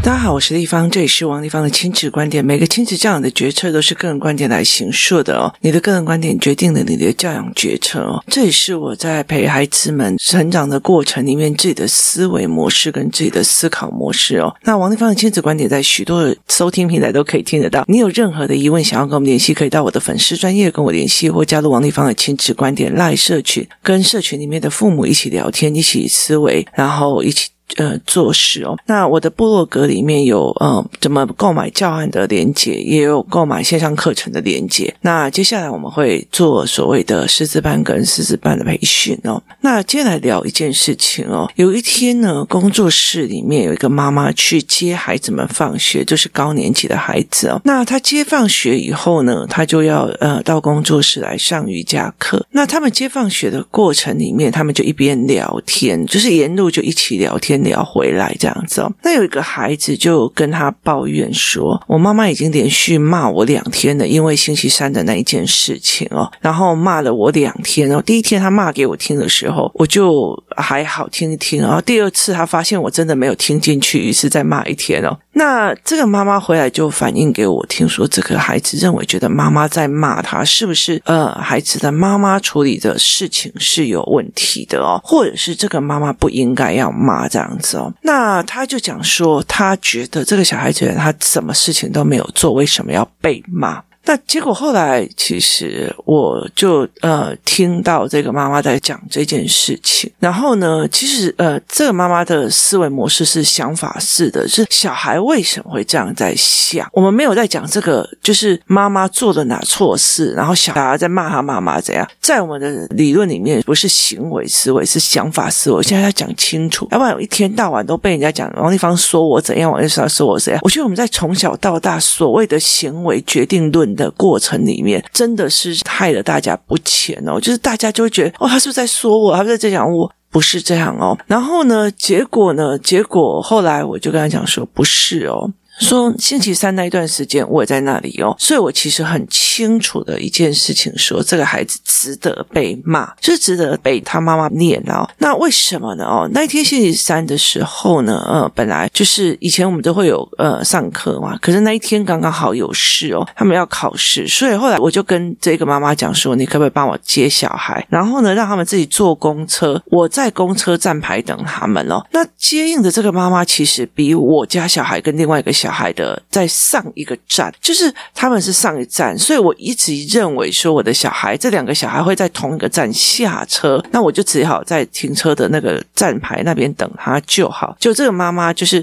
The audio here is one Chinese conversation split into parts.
大家好，我是丽芳，这里是王丽芳的亲子观点。每个亲子教养的决策都是个人观点来形塑的哦。你的个人观点决定了你的教养决策哦。这也是我在陪孩子们成长的过程里面自己的思维模式跟自己的思考模式哦。那王丽芳的亲子观点在许多的收听平台都可以听得到。你有任何的疑问想要跟我们联系，可以到我的粉丝专业跟我联系，或加入王丽芳的亲子观点赖社群，跟社群里面的父母一起聊天，一起思维，然后一起。呃，做事哦。那我的部落格里面有呃，怎么购买教案的连接，也有购买线上课程的连接。那接下来我们会做所谓的师资班跟师资班的培训哦。那接下来聊一件事情哦。有一天呢，工作室里面有一个妈妈去接孩子们放学，就是高年级的孩子哦。那她接放学以后呢，她就要呃到工作室来上瑜伽课。那他们接放学的过程里面，他们就一边聊天，就是沿路就一起聊天。你要回来这样子哦，那有一个孩子就跟他抱怨说：“我妈妈已经连续骂我两天了，因为星期三的那一件事情哦，然后骂了我两天然后。第一天他骂给我听的时候，我就还好听一听，然后第二次他发现我真的没有听进去，于是再骂一天哦。那这个妈妈回来就反映给我听说，这个孩子认为觉得妈妈在骂他，是不是呃孩子的妈妈处理的事情是有问题的哦，或者是这个妈妈不应该要骂这样。子哦，那他就讲说，他觉得这个小孩子他什么事情都没有做，为什么要被骂？那结果后来，其实我就呃听到这个妈妈在讲这件事情，然后呢，其实呃这个妈妈的思维模式是想法式的，是小孩为什么会这样在想？我们没有在讲这个，就是妈妈做了哪错事，然后小孩在骂他妈妈怎样？在我们的理论里面，不是行为思维，是想法思维。现在要讲清楚，要不然我一天到晚都被人家讲王丽芳说我怎样，王丽芳说我怎样。我觉得我们在从小到大所谓的行为决定论的过程里面，真的是害了大家不浅哦。就是大家就会觉得，哦，他是不是在说我？他是不是在讲我？不是这样哦。然后呢，结果呢？结果后来我就跟他讲说，不是哦。说星期三那一段时间我也在那里哦，所以我其实很清楚的一件事情说，这个孩子值得被骂，就是值得被他妈妈念哦。那为什么呢？哦，那一天星期三的时候呢，呃，本来就是以前我们都会有呃上课嘛，可是那一天刚刚好有事哦，他们要考试，所以后来我就跟这个妈妈讲说，你可不可以帮我接小孩，然后呢，让他们自己坐公车，我在公车站牌等他们哦。那接应的这个妈妈其实比我家小孩跟另外一个小孩小孩的在上一个站，就是他们是上一站，所以我一直认为说我的小孩这两个小孩会在同一个站下车，那我就只好在停车的那个站牌那边等他就好。就这个妈妈就是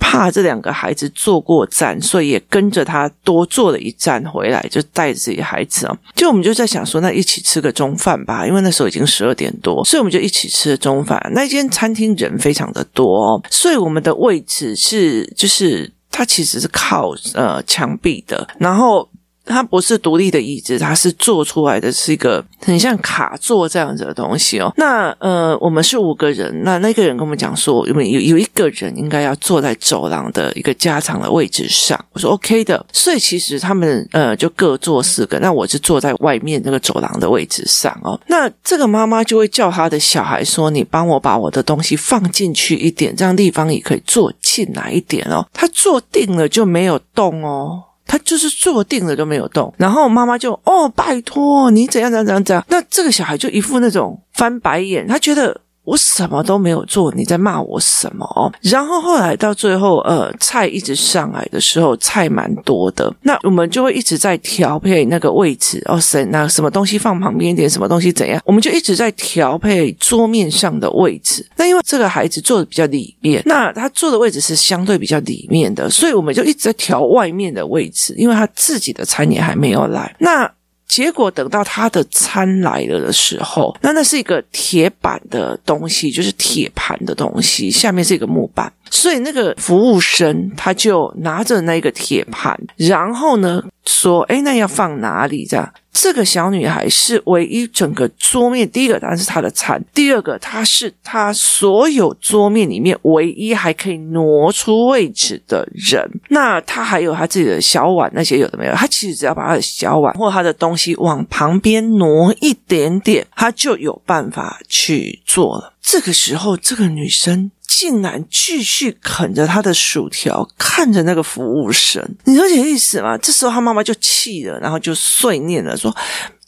怕这两个孩子坐过站，所以也跟着他多坐了一站回来，就带着自己孩子啊。就我们就在想说，那一起吃个中饭吧，因为那时候已经十二点多，所以我们就一起吃了中饭。那间餐厅人非常的多，所以我们的位置是就是。它其实是靠呃墙壁的，然后。它不是独立的椅子，它是做出来的是一个很像卡座这样子的东西哦。那呃，我们是五个人，那那个人跟我们讲说，有有有一个人应该要坐在走廊的一个加长的位置上。我说 OK 的，所以其实他们呃就各坐四个，那我是坐在外面那个走廊的位置上哦。那这个妈妈就会叫他的小孩说：“你帮我把我的东西放进去一点，这样地方也可以坐进来一点哦。”他坐定了就没有动哦。他就是坐定了都没有动，然后妈妈就哦，拜托你怎样怎样怎样怎样，那这个小孩就一副那种翻白眼，他觉得。我什么都没有做，你在骂我什么？然后后来到最后，呃，菜一直上来的时候，菜蛮多的，那我们就会一直在调配那个位置哦，谁那什么东西放旁边一点，什么东西怎样，我们就一直在调配桌面上的位置。那因为这个孩子坐的比较里面，那他坐的位置是相对比较里面的，所以我们就一直在调外面的位置，因为他自己的餐也还没有来。那结果等到他的餐来了的时候，那那是一个铁板的东西，就是铁盘的东西，下面是一个木板，所以那个服务生他就拿着那个铁盘，然后呢说：“哎，那要放哪里？”这样。这个小女孩是唯一整个桌面，第一个当然是她的餐，第二个她是她所有桌面里面唯一还可以挪出位置的人。那她还有她自己的小碗，那些有的没有，她其实只要把她的小碗或她的东西往旁边挪一点点，她就有办法去做了。这个时候，这个女生竟然继续啃着他的薯条，看着那个服务生，你了解意思吗？这时候他妈妈就气了，然后就碎念了，说：“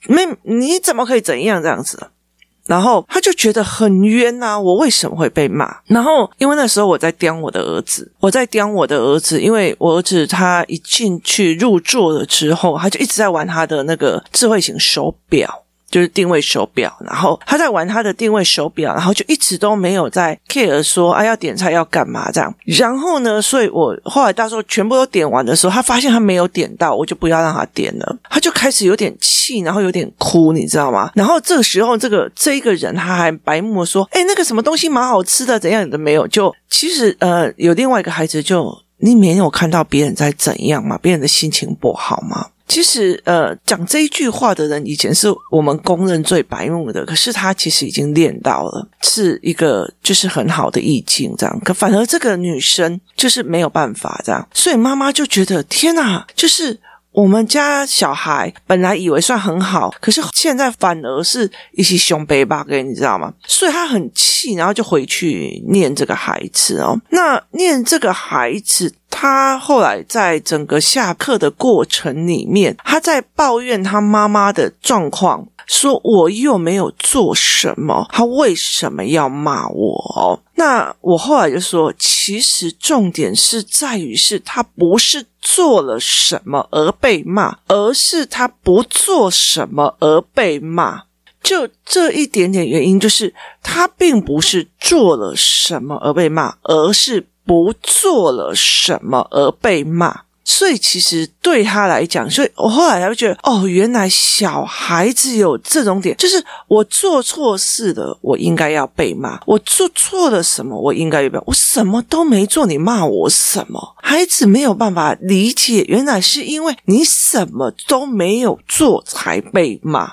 妹，你怎么可以怎样这样子？”然后他就觉得很冤呐、啊，我为什么会被骂？然后因为那时候我在刁我的儿子，我在刁我的儿子，因为我儿子他一进去入座了之后，他就一直在玩他的那个智慧型手表。就是定位手表，然后他在玩他的定位手表，然后就一直都没有在 care 说啊要点菜要干嘛这样。然后呢，所以我后来到时候全部都点完的时候，他发现他没有点到，我就不要让他点了。他就开始有点气，然后有点哭，你知道吗？然后这个时候，这个这一个人他还白目说：“哎，那个什么东西蛮好吃的，怎样的没有？”就其实呃，有另外一个孩子，就你没有看到别人在怎样吗？别人的心情不好吗？其实，呃，讲这一句话的人以前是我们公认最白目的，可是他其实已经练到了，是一个就是很好的意境，这样。可反而这个女生就是没有办法这样，所以妈妈就觉得天哪，就是。我们家小孩本来以为算很好，可是现在反而是一些凶背吧，给你知道吗？所以他很气，然后就回去念这个孩子哦。那念这个孩子，他后来在整个下课的过程里面，他在抱怨他妈妈的状况。说我又没有做什么，他为什么要骂我？那我后来就说，其实重点是在于是他不是做了什么而被骂，而是他不做什么而被骂。就这一点点原因，就是他并不是做了什么而被骂，而是不做了什么而被骂。所以其实对他来讲，所以我后来才会觉得，哦，原来小孩子有这种点，就是我做错事了，我应该要被骂；我做错了什么，我应该要被，我什么都没做，你骂我什么？孩子没有办法理解，原来是因为你什么都没有做才被骂。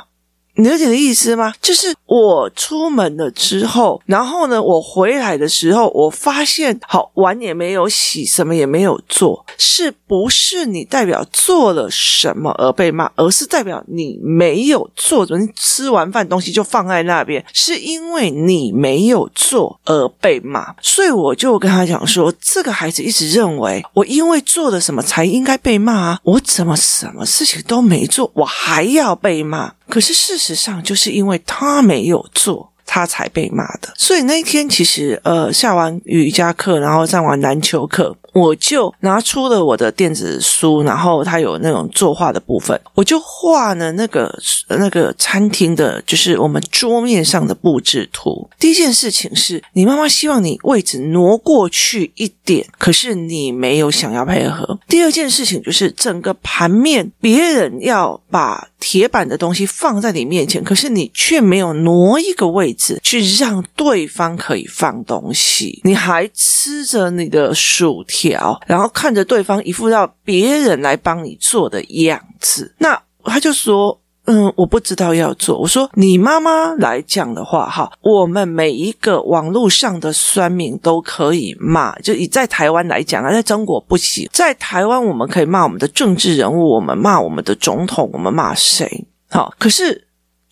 你了解的意思吗？就是我出门了之后，然后呢，我回来的时候，我发现好碗也没有洗，什么也没有做，是不是你代表做了什么而被骂，而是代表你没有做？你吃完饭东西就放在那边，是因为你没有做而被骂。所以我就跟他讲说，这个孩子一直认为我因为做了什么才应该被骂啊，我怎么什么事情都没做，我还要被骂？可是事实上，就是因为他没有做，他才被骂的。所以那一天，其实呃，下完瑜伽课，然后上完篮球课。我就拿出了我的电子书，然后它有那种作画的部分，我就画了那个那个餐厅的，就是我们桌面上的布置图。第一件事情是你妈妈希望你位置挪过去一点，可是你没有想要配合。第二件事情就是整个盘面，别人要把铁板的东西放在你面前，可是你却没有挪一个位置去让对方可以放东西，你还吃着你的薯条。然后看着对方一副要别人来帮你做的样子，那他就说：“嗯，我不知道要做。”我说：“你妈妈来讲的话，哈，我们每一个网络上的酸民都可以骂，就以在台湾来讲啊，在中国不行。在台湾，我们可以骂我们的政治人物，我们骂我们的总统，我们骂谁？好，可是。”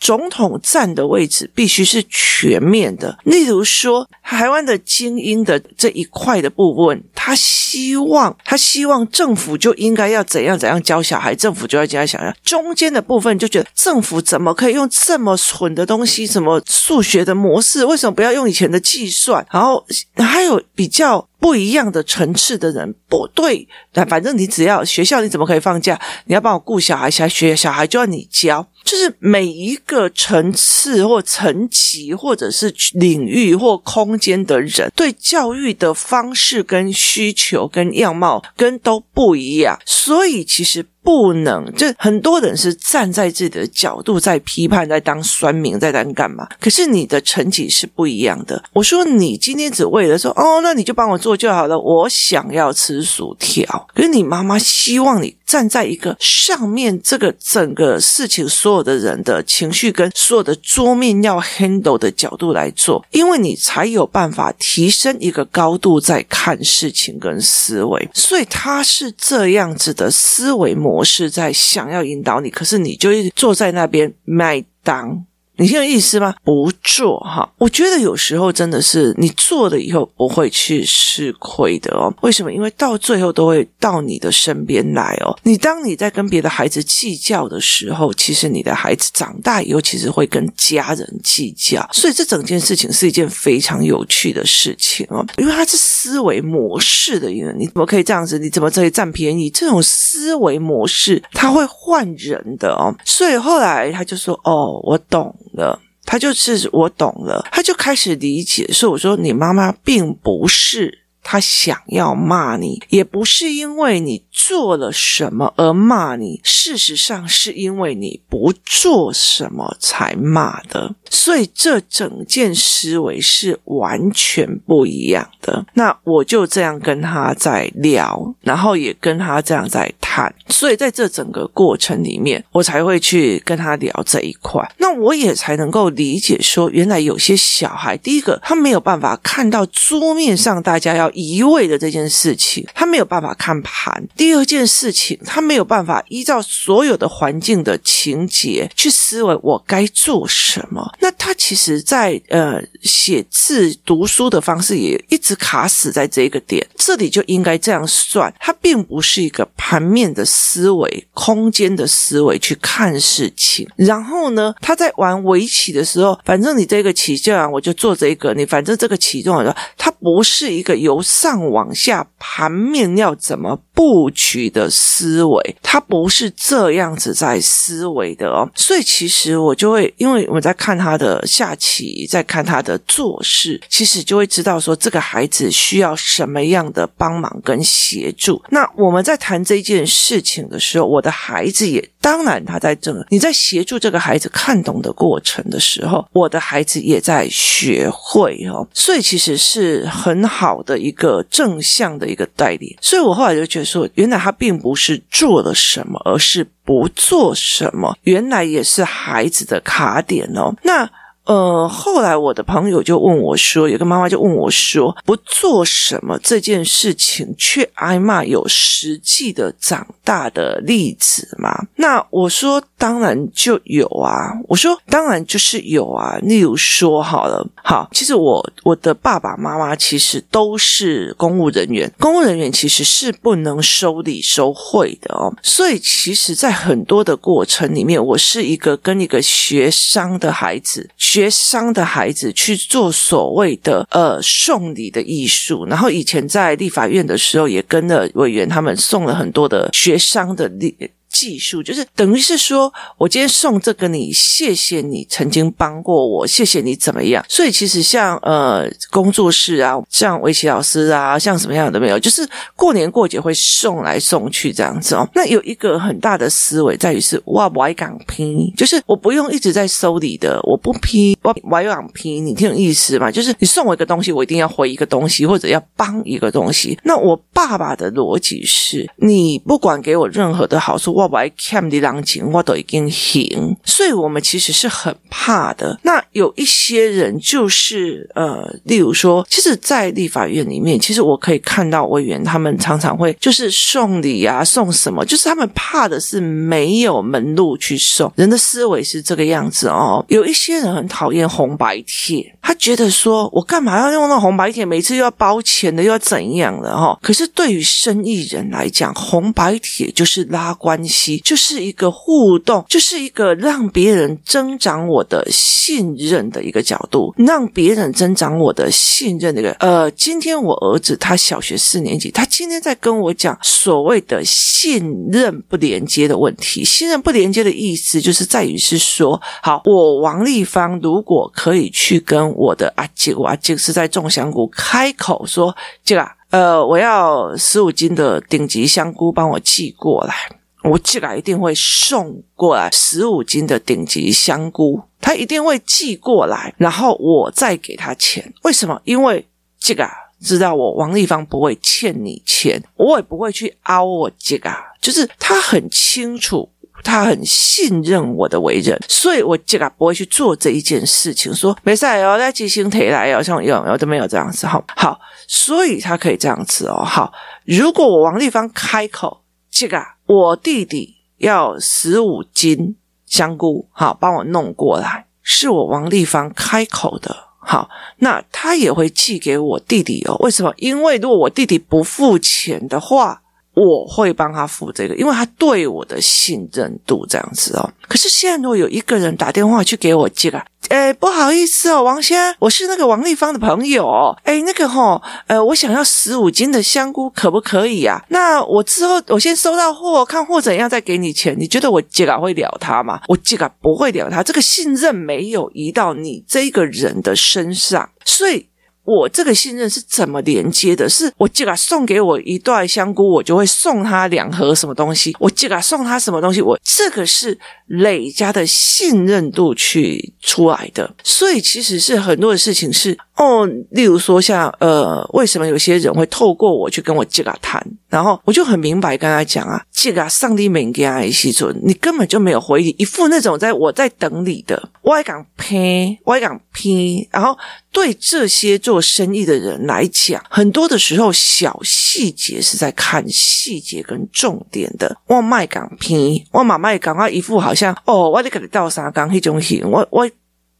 总统站的位置必须是全面的，例如说台湾的精英的这一块的部分，他希望他希望政府就应该要怎样怎样教小孩，政府就要教小孩。中间的部分就觉得政府怎么可以用这么蠢的东西，什么数学的模式，为什么不要用以前的计算？然后还有比较。不一样的层次的人，不对，但反正你只要学校，你怎么可以放假？你要帮我顾小孩，小孩学小孩就要你教，就是每一个层次或层级，或者是领域或空间的人，对教育的方式跟需求跟样貌跟都不一样，所以其实。不能，就很多人是站在自己的角度在批判，在当酸民，在当干嘛？可是你的成绩是不一样的。我说你今天只为了说，哦，那你就帮我做就好了。我想要吃薯条，可是你妈妈希望你站在一个上面，这个整个事情所有的人的情绪跟所有的桌面要 handle 的角度来做，因为你才有办法提升一个高度在看事情跟思维。所以他是这样子的思维模。模式在想要引导你，可是你就一直坐在那边麦当你听有意思吗？不做哈，我觉得有时候真的是你做了以后不会去吃亏的哦。为什么？因为到最后都会到你的身边来哦。你当你在跟别的孩子计较的时候，其实你的孩子长大以后其实会跟家人计较。所以这整件事情是一件非常有趣的事情哦，因为它是思维模式的一个，你怎么可以这样子？你怎么可以占便宜？这种思维模式它会换人的哦。所以后来他就说：“哦，我懂。”了，他就是我懂了，他就开始理解。所以我说，你妈妈并不是他想要骂你，也不是因为你做了什么而骂你，事实上是因为你不做什么才骂的。所以这整件思维是完全不一样的。那我就这样跟他在聊，然后也跟他这样在谈。所以在这整个过程里面，我才会去跟他聊这一块。那我也才能够理解说，原来有些小孩，第一个他没有办法看到桌面上大家要移位的这件事情，他没有办法看盘。第二件事情，他没有办法依照所有的环境的情节去思维我该做什么。那他其实在，在呃写字读书的方式也一直卡死在这个点，这里就应该这样算。他并不是一个盘面的思维、空间的思维去看事情。然后呢，他在玩围棋的时候，反正你这个棋这样，我就做这个。你反正这个棋这样，他不是一个由上往下盘面要怎么布局的思维，他不是这样子在思维的哦。所以其实我就会，因为我在看他。的下棋，在看他的做事，其实就会知道说这个孩子需要什么样的帮忙跟协助。那我们在谈这件事情的时候，我的孩子也当然他在这，你在协助这个孩子看懂的过程的时候，我的孩子也在学会哦。所以其实是很好的一个正向的一个带领。所以我后来就觉得说，原来他并不是做了什么，而是。不做什么，原来也是孩子的卡点哦。那。呃，后来我的朋友就问我说，有个妈妈就问我说，不做什么这件事情却挨骂，有实际的长大的例子吗？那我说当然就有啊，我说当然就是有啊。例如说好了，好，其实我我的爸爸妈妈其实都是公务人员，公务人员其实是不能收礼收贿的哦。所以其实，在很多的过程里面，我是一个跟一个学商的孩子。学商的孩子去做所谓的呃送礼的艺术，然后以前在立法院的时候，也跟了委员他们送了很多的学商的礼。技术就是等于是说，我今天送这个你，谢谢你曾经帮过我，谢谢你怎么样？所以其实像呃工作室啊，像围棋老师啊，像什么样的都没有，就是过年过节会送来送去这样子哦。那有一个很大的思维在于是，我不爱讲批，就是我不用一直在收礼的，我不批，我我爱讲批，你听懂意思吗？就是你送我一个东西，我一定要回一个东西，或者要帮一个东西。那我爸爸的逻辑是，你不管给我任何的好处，我。我爱看的人情，我都已经行，所以我们其实是很怕的。那有一些人就是呃，例如说，其实，在立法院里面，其实我可以看到委员他们常常会就是送礼啊，送什么，就是他们怕的是没有门路去送。人的思维是这个样子哦。有一些人很讨厌红白帖，他觉得说我干嘛要用那红白帖，每次又要包钱的，又要怎样的哈？可是对于生意人来讲，红白帖就是拉关系。就是一个互动，就是一个让别人增长我的信任的一个角度，让别人增长我的信任的一个。呃，今天我儿子他小学四年级，他今天在跟我讲所谓的信任不连接的问题。信任不连接的意思就是在于是说，好，我王丽芳如果可以去跟我的阿姐，我阿姐是在种香菇，开口说这个，呃，我要十五斤的顶级香菇，帮我寄过来。我寄来一定会送过来十五斤的顶级香菇，他一定会寄过来，然后我再给他钱。为什么？因为这个知道我王立芳不会欠你钱，我也不会去凹我这个，就是他很清楚，他很信任我的为人，所以我这个不会去做这一件事情。说没事哦，在即兴提来哦，像有有都没有这样子，好，好，所以他可以这样子哦，好。如果我王立芳开口。这个我弟弟要十五斤香菇，好，帮我弄过来。是我王立芳开口的，好，那他也会寄给我弟弟哦。为什么？因为如果我弟弟不付钱的话。我会帮他付这个，因为他对我的信任度这样子哦。可是现在如果有一个人打电话去给我寄啊，哎，不好意思哦，王先生，我是那个王丽芳的朋友哦，哎，那个齁，呃，我想要十五斤的香菇，可不可以啊？那我之后我先收到货，看货怎样再给你钱。你觉得我寄啊会了他吗？我寄啊不会了他，这个信任没有移到你这个人的身上，所以。我这个信任是怎么连接的？是我这个送给我一段香菇，我就会送他两盒什么东西。我这个送他什么东西，我这个是累加的信任度去出来的。所以其实是很多的事情是哦，例如说像呃，为什么有些人会透过我去跟我这个谈，然后我就很明白跟他讲啊，这个上帝没给他一些准，你根本就没有回礼，一副那种在我在等你的，我还敢拼，我还敢拼，然后。对这些做生意的人来讲，很多的时候小细节是在看细节跟重点的。我卖港片，我买卖港，我一副好像哦，我得给你倒沙缸那种型，我我。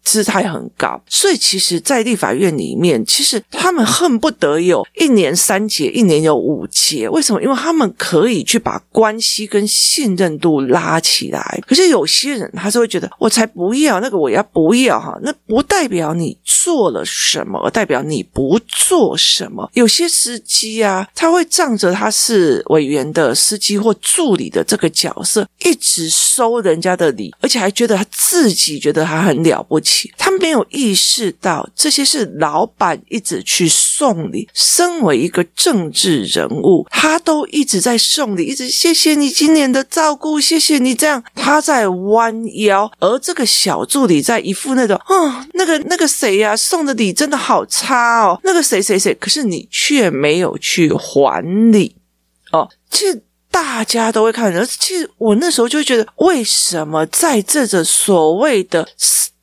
姿态很高，所以其实，在立法院里面，其实他们恨不得有一年三节，一年有五节。为什么？因为他们可以去把关系跟信任度拉起来。可是有些人，他是会觉得，我才不要那个，我要不要哈？那不代表你做了什么，代表你不做什么。有些司机啊，他会仗着他是委员的司机或助理的这个角色，一直收人家的礼，而且还觉得他自己觉得他很了不起。他没有意识到这些是老板一直去送礼。身为一个政治人物，他都一直在送礼，一直谢谢你今年的照顾，谢谢你这样。他在弯腰，而这个小助理在一副那种，哦，那个那个谁呀，送的礼真的好差哦，那个谁谁谁，可是你却没有去还礼哦，其实大家都会看，而其实我那时候就觉得，为什么在这个所谓的。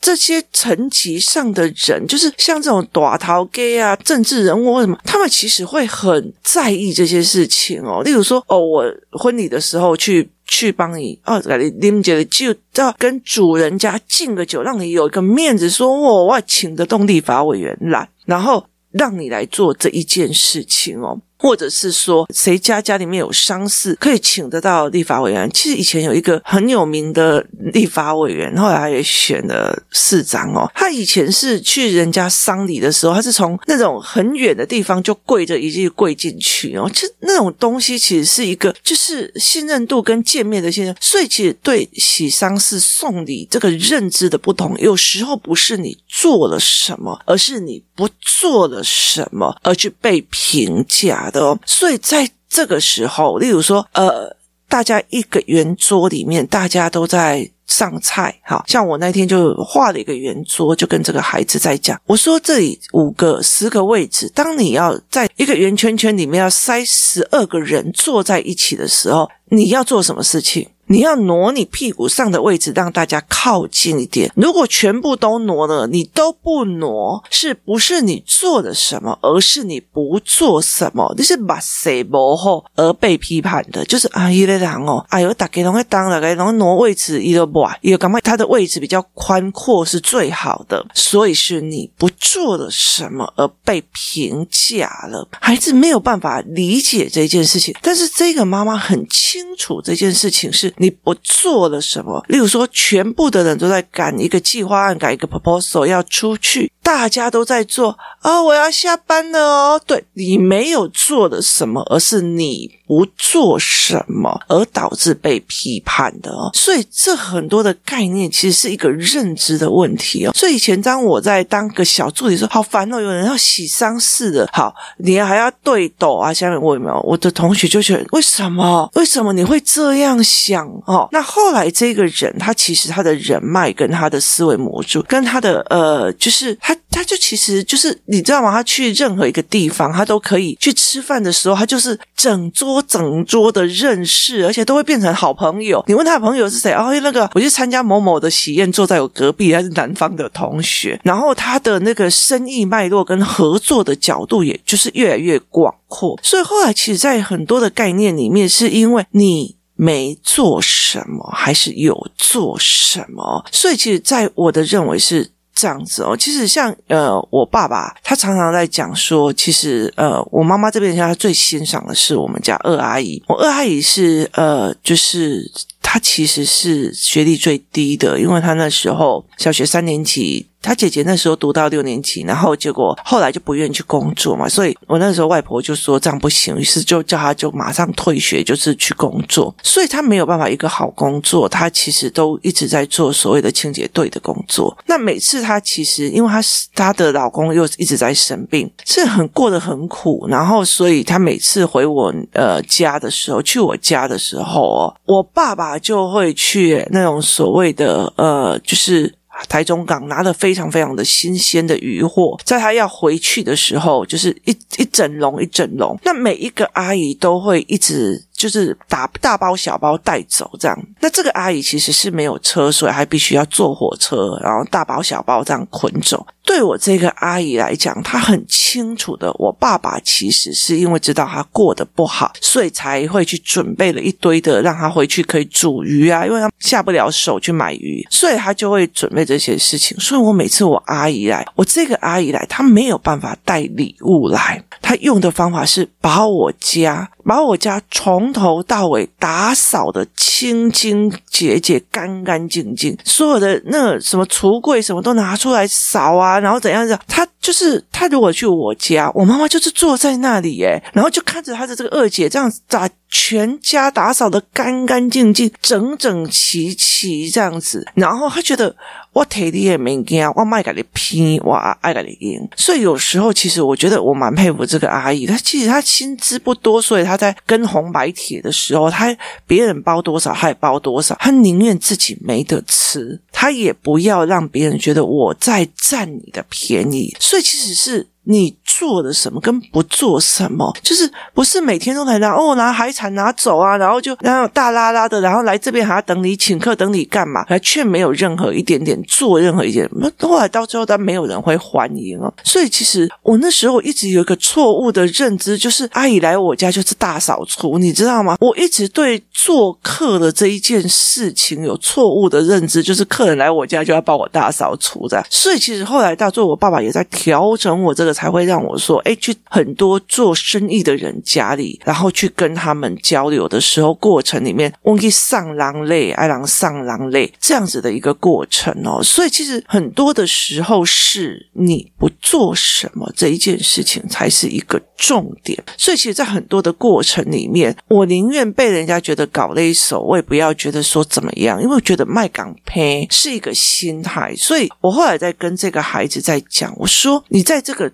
这些层级上的人，就是像这种大头家啊、政治人物或什么，他们其实会很在意这些事情哦。例如说，哦，我婚礼的时候去去帮你哦，给你拎着就要跟主人家敬个酒，让你有一个面子说，说哦，我请得动立法委员来，然后让你来做这一件事情哦。或者是说，谁家家里面有丧事，可以请得到立法委员。其实以前有一个很有名的立法委员，后来他也选了市长哦。他以前是去人家丧礼的时候，他是从那种很远的地方就跪着一句跪进去哦。其实那种东西其实是一个就是信任度跟见面的信任。所以其实对喜丧事送礼这个认知的不同，有时候不是你做了什么，而是你不做了什么而去被评价。的哦，所以在这个时候，例如说，呃，大家一个圆桌里面，大家都在上菜，哈像我那天就画了一个圆桌，就跟这个孩子在讲，我说这里五个、十个位置，当你要在一个圆圈圈里面要塞十二个人坐在一起的时候，你要做什么事情？你要挪你屁股上的位置，让大家靠近一点。如果全部都挪了，你都不挪，是不是你做了什么，而是你不做什么？你是把谁磨后而被批判的？就是啊，一个人哦，哎呦，大家拢会当了，然后挪位置，一个不，一个感觉他的位置比较宽阔是最好的，所以是你不做了什么而被评价了。孩子没有办法理解这件事情，但是这个妈妈很清楚这件事情是。你不做了什么？例如说，全部的人都在赶一个计划案，赶一个 proposal 要出去，大家都在做啊、我要下班了哦。对，你没有做了什么，而是你不做什么而导致被批判的哦。所以，这很多的概念其实是一个认知的问题哦。所以以前当我在当个小助理说，好烦哦，有人要洗丧事的，好，你还要对斗啊？下面我有没有？我的同学就觉得，为什么？为什么你会这样想？哦，那后来这个人，他其实他的人脉跟他的思维模组，跟他的呃，就是他，他就其实就是你知道吗？他去任何一个地方，他都可以去吃饭的时候，他就是整桌整桌的认识，而且都会变成好朋友。你问他的朋友是谁？哦，那个我去参加某某的喜宴，坐在我隔壁，他是南方的同学。然后他的那个生意脉络跟合作的角度，也就是越来越广阔。所以后来其实，在很多的概念里面，是因为你。没做什么，还是有做什么？所以，其实，在我的认为是。这样子哦，其实像呃，我爸爸他常常在讲说，其实呃，我妈妈这边他最欣赏的是我们家二阿姨。我二阿姨是呃，就是她其实是学历最低的，因为她那时候小学三年级。他姐姐那时候读到六年级，然后结果后来就不愿意去工作嘛，所以我那时候外婆就说这样不行，于是就叫他就马上退学，就是去工作。所以他没有办法一个好工作，他其实都一直在做所谓的清洁队的工作。那每次他其实因为他他的老公又一直在生病，是很过得很苦，然后所以他每次回我呃家的时候，去我家的时候哦，我爸爸就会去那种所谓的呃就是。台中港拿了非常非常的新鲜的鱼货，在他要回去的时候，就是一一整笼一整笼，那每一个阿姨都会一直。就是打大包小包带走这样，那这个阿姨其实是没有车，所以还必须要坐火车，然后大包小包这样捆走。对我这个阿姨来讲，她很清楚的，我爸爸其实是因为知道她过得不好，所以才会去准备了一堆的，让她回去可以煮鱼啊，因为她下不了手去买鱼，所以她就会准备这些事情。所以我每次我阿姨来，我这个阿姨来，她没有办法带礼物来，她用的方法是把我家。把我家从头到尾打扫的清清洁洁、干干净净，所有的那什么橱柜什么都拿出来扫啊，然后怎样子？他就是他如果去我家，我妈妈就是坐在那里耶，然后就看着他的这个二姐这样子把全家打扫的干干净净、整整齐齐这样子，然后他觉得。我体力也没给啊，我卖给你拼，我爱给你赢。所以有时候，其实我觉得我蛮佩服这个阿姨。她其实她薪资不多，所以她在跟红白帖的时候，她别人包多少，她也包多少。她宁愿自己没得吃，他也不要让别人觉得我在占你的便宜。所以其实是。你做了什么跟不做什么，就是不是每天都来拿哦，拿海产拿走啊，然后就然后大拉拉的，然后来这边还要等你请客，等你干嘛？还却没有任何一点点做任何一点，后来到最后，他没有人会欢迎哦。所以其实我那时候一直有一个错误的认知，就是阿姨来我家就是大扫除，你知道吗？我一直对做客的这一件事情有错误的认知，就是客人来我家就要帮我大扫除的。所以其实后来到最后，我爸爸也在调整我这个。才会让我我说，哎，去很多做生意的人家里，然后去跟他们交流的时候，过程里面，忘记上狼泪，爱狼上狼泪这样子的一个过程哦。所以其实很多的时候是你不做什么这一件事情才是一个重点。所以其实，在很多的过程里面，我宁愿被人家觉得搞了一手，我也不要觉得说怎么样，因为我觉得卖港胚是一个心态。所以我后来在跟这个孩子在讲，我说你在这个。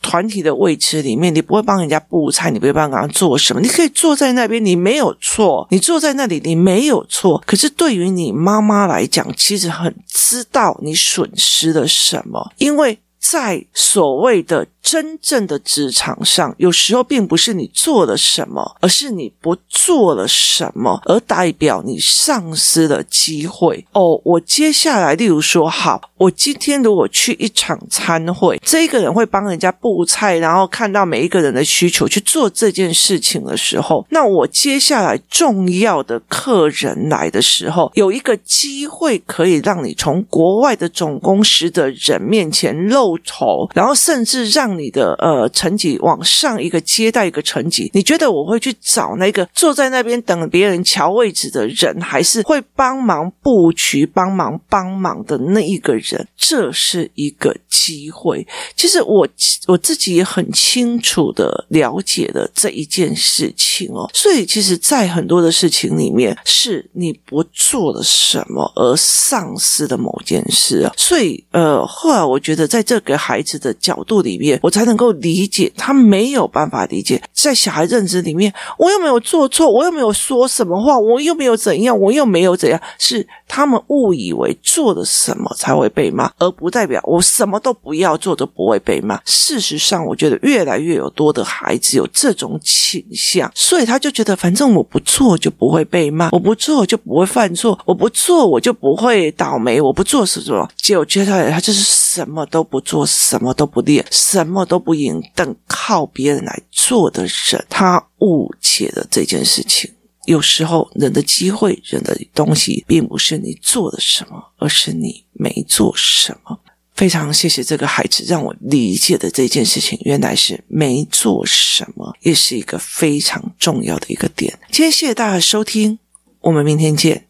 团团体的位置里面，你不会帮人家布菜，你不会帮人家做什么，你可以坐在那边，你没有错，你坐在那里，你没有错。可是对于你妈妈来讲，其实很知道你损失了什么，因为在所谓的。真正的职场上，有时候并不是你做了什么，而是你不做了什么，而代表你丧失了机会。哦，我接下来，例如说，好，我今天如果去一场餐会，这一个人会帮人家布菜，然后看到每一个人的需求去做这件事情的时候，那我接下来重要的客人来的时候，有一个机会可以让你从国外的总公司的人面前露头，然后甚至让。你的呃层级往上一个接待一个层级，你觉得我会去找那个坐在那边等别人瞧位置的人，还是会帮忙布局、帮忙帮忙的那一个人？这是一个机会。其实我我自己也很清楚的了解了这一件事情哦。所以，其实，在很多的事情里面，是你不做了什么而丧失的某件事啊。所以，呃，后来我觉得，在这个孩子的角度里面，我才能够理解，他没有办法理解，在小孩认知里面，我又没有做错，我又没有说什么话，我又没有怎样，我又没有怎样，是他们误以为做了什么才会被骂，而不代表我什么都不要做都不会被骂。事实上，我觉得越来越有多的孩子有这种倾向，所以他就觉得，反正我不做就不会被骂，我不做就不会犯错，我不做我就不会倒霉，我不做是什么？结果接下来他就是什么都不做，什么都不练，什么。都不赢等靠别人来做的人，他误解了这件事情。有时候人的机会、人的东西，并不是你做了什么，而是你没做什么。非常谢谢这个孩子，让我理解的这件事情，原来是没做什么，也是一个非常重要的一个点。今天谢谢大家收听，我们明天见。